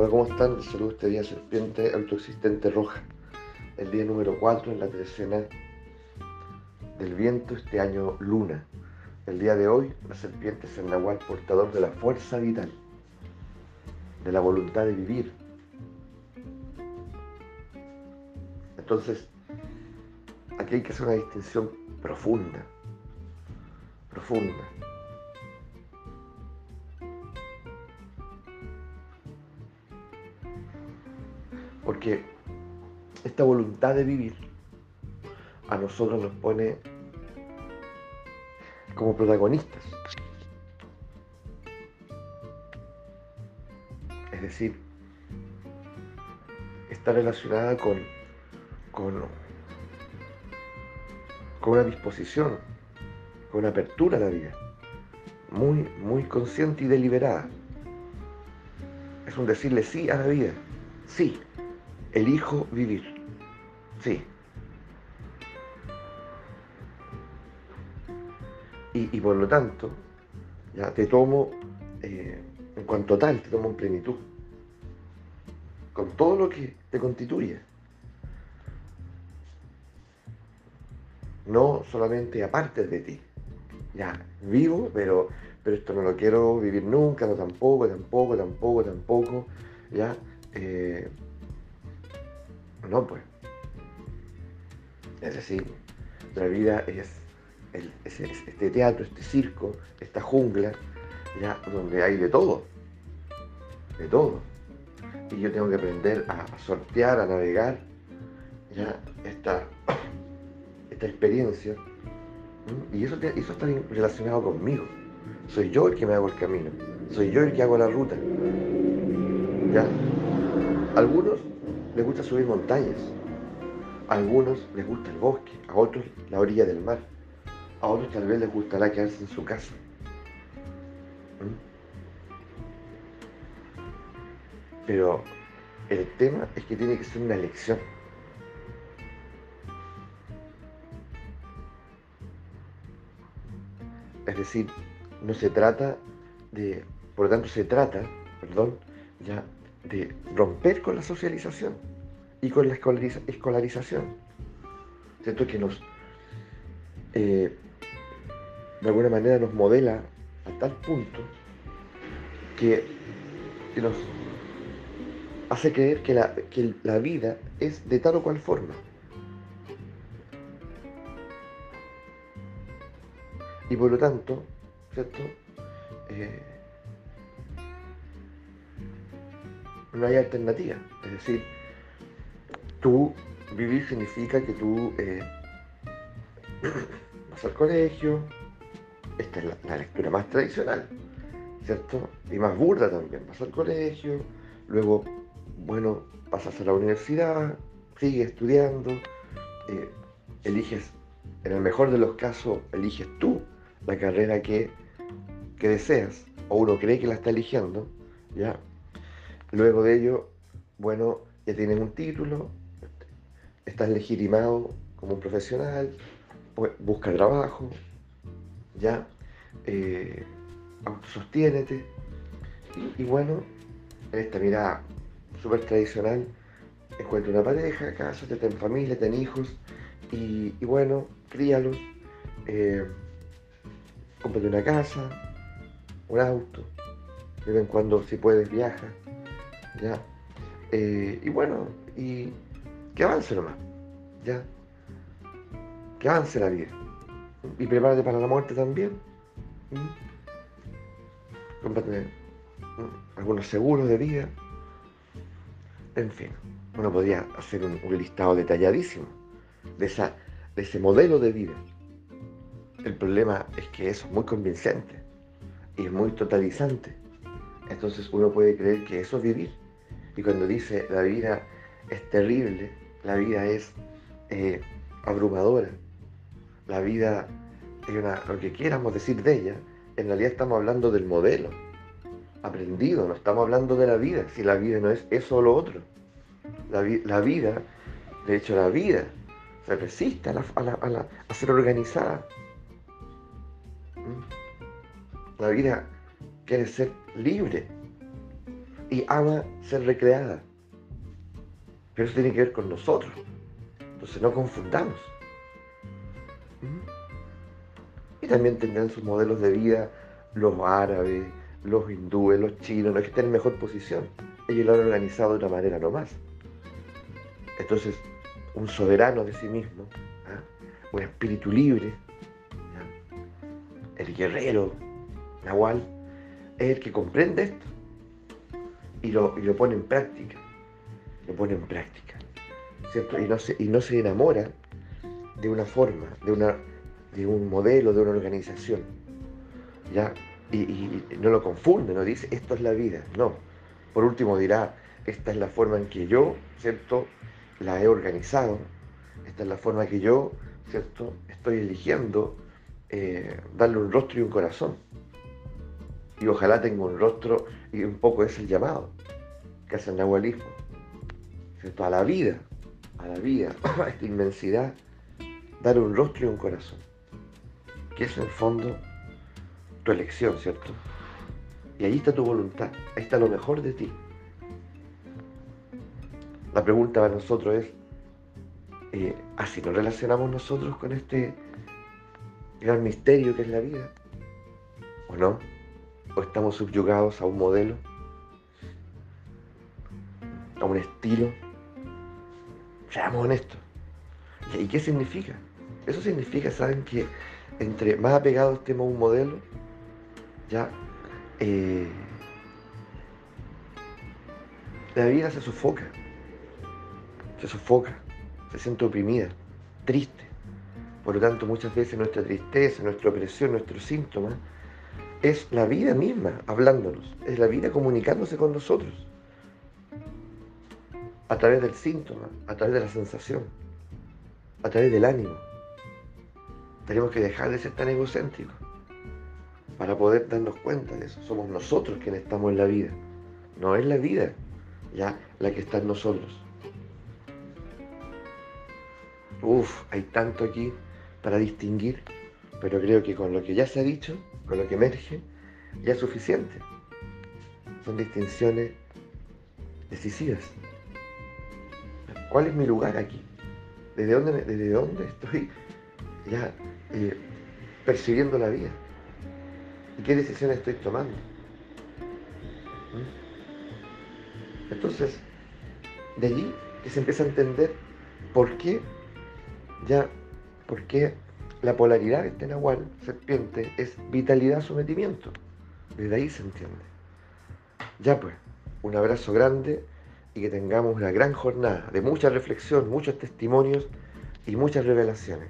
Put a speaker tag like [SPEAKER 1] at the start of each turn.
[SPEAKER 1] Hola, ¿cómo están? Les saludo este día Serpiente Autoexistente Roja, el día número 4 en la trecena del viento, este año luna. El día de hoy, la serpiente es el nahual portador de la fuerza vital, de la voluntad de vivir. Entonces, aquí hay que hacer una distinción profunda, profunda Porque esta voluntad de vivir a nosotros nos pone como protagonistas. Es decir, está relacionada con, con, con una disposición, con una apertura a la vida, muy, muy consciente y deliberada. Es un decirle sí a la vida, sí, elijo vivir. Sí. Y, por lo tanto, ya te tomo eh, en cuanto tal, te tomo en plenitud. Con todo lo que te constituye. No solamente aparte de ti. Ya, vivo, pero, pero esto no lo quiero vivir nunca, no tampoco, tampoco, tampoco, tampoco. Ya. Eh, no, pues. Es decir, la vida es, este teatro, este circo, esta jungla, ya donde hay de todo. De todo. Y yo tengo que aprender a, sortear, a navegar ya esta, esta experiencia. Y eso, eso está relacionado conmigo. Soy yo el que me hago el camino. Soy yo el que hago la ruta. ¿Ya? Algunos les gusta subir montañas, a algunos les gusta el bosque, a otros la orilla del mar, a otros tal vez les gustará quedarse en su casa. ¿Mm? Pero el tema es que tiene que ser una elección. Es decir, no se trata de, por lo tanto se trata, perdón, ya de romper con la socialización y con la escolarización. ¿Cierto? Que nos, eh, de alguna manera, nos modela a tal punto que, nos hace creer que la, vida es de tal o cual forma. Y por lo tanto, ¿cierto? Eh, no hay alternativa. Es decir, tú vivir significa que tú eh, vas al colegio, esta es la, lectura más tradicional, ¿cierto? Y más burda también, vas al colegio, luego, bueno, pasas a la universidad, sigues estudiando, eh, eliges, en el mejor de los casos, eliges tú la carrera que, que deseas, o uno cree que la está eligiendo, ¿ya? Luego de ello, bueno, ya tienes un título, estás legitimado como un profesional, pues, busca trabajo, ya, eh. Y, bueno, en esta mirada súper tradicional, encuentra una pareja, cásate, ten familia, ten hijos, y, bueno, críalos, eh, cómprate una casa, un auto, de vez en cuando si puedes viaja ¿ya? Eh, y bueno, y que avance nomás, ¿ya? Que avance la vida. Y prepárate para la muerte también. Cómprate algunos seguros de vida. En fin, uno podría hacer un, listado detalladísimo de, esa, de ese modelo de vida. El problema es que eso es muy convincente y es muy totalizante. Entonces uno puede creer que eso es vivir. Y cuando dice la vida es terrible, la vida es eh, abrumadora, la vida es una, lo que quieramos decir de ella, en realidad estamos hablando del modelo aprendido, no estamos hablando de la vida, si la vida no es eso o lo otro. La, vida, de hecho la vida, se resiste a, ser organizada. ¿Mm? La vida quiere ser libre, y ama ser recreada. Pero eso tiene que ver con nosotros. Entonces no confundamos. Y también tendrán sus modelos de vida los árabes, los hindúes, los chinos, no es que estén en mejor posición. Ellos lo han organizado de otra manera nomás. Entonces, un soberano de sí mismo, ¿ah? un espíritu libre, el guerrero, Nahual, es el que comprende esto y lo, y lo pone en práctica. Lo pone en práctica. ¿cierto? Y, no se, y no se enamora de una forma, de, una, de un modelo, de una organización. ¿ya? Y, no lo confunde, no dice esto es la vida. No. Por último dirá, esta es la forma en que yo, ¿cierto? La he organizado. Esta es la forma que yo, ¿cierto? Estoy eligiendo eh, darle un rostro y un corazón. Y ojalá tenga un rostro y un poco es el llamado que hace el nahualismo. ¿cierto? A la vida, a la vida, a esta inmensidad, dar un rostro y un corazón. Que es en el fondo tu elección, ¿cierto? Y ahí está tu voluntad, ahí está lo mejor de ti. La pregunta para nosotros es, eh, ¿así nos relacionamos nosotros con este gran misterio que es la vida? ¿O no? ¿O estamos subyugados a un modelo? ¿A un estilo? Seamos honestos. ¿Y qué significa? Eso significa, ¿saben? Que entre más apegados estemos a un modelo, ya eh, la vida se sofoca, se sofoca, se siente oprimida, triste. Por lo tanto, muchas veces nuestra tristeza, nuestra opresión, nuestro síntoma, es la vida misma hablándonos, es la vida comunicándose con nosotros, a través del síntoma, a través de la sensación, a través del ánimo. Tenemos que dejar de ser tan egocéntricos para poder darnos cuenta de eso. Somos nosotros quienes estamos en la vida, no es la vida ya la que está en nosotros. Uf, hay tanto aquí para distinguir, pero creo que con lo que ya se ha dicho, con lo que emerge, ya es suficiente. Son distinciones decisivas. ¿Cuál es mi lugar aquí? ¿Desde dónde, desde dónde estoy ya eh, percibiendo la vida? ¿Y qué decisiones estoy tomando? ¿Mm? Entonces, de allí que se empieza a entender por qué ya, por qué la polaridad de este nahual, serpiente, es vitalidad, sometimiento. Desde ahí se entiende. Ya pues, un abrazo grande y que tengamos una gran jornada de mucha reflexión, muchos testimonios y muchas revelaciones.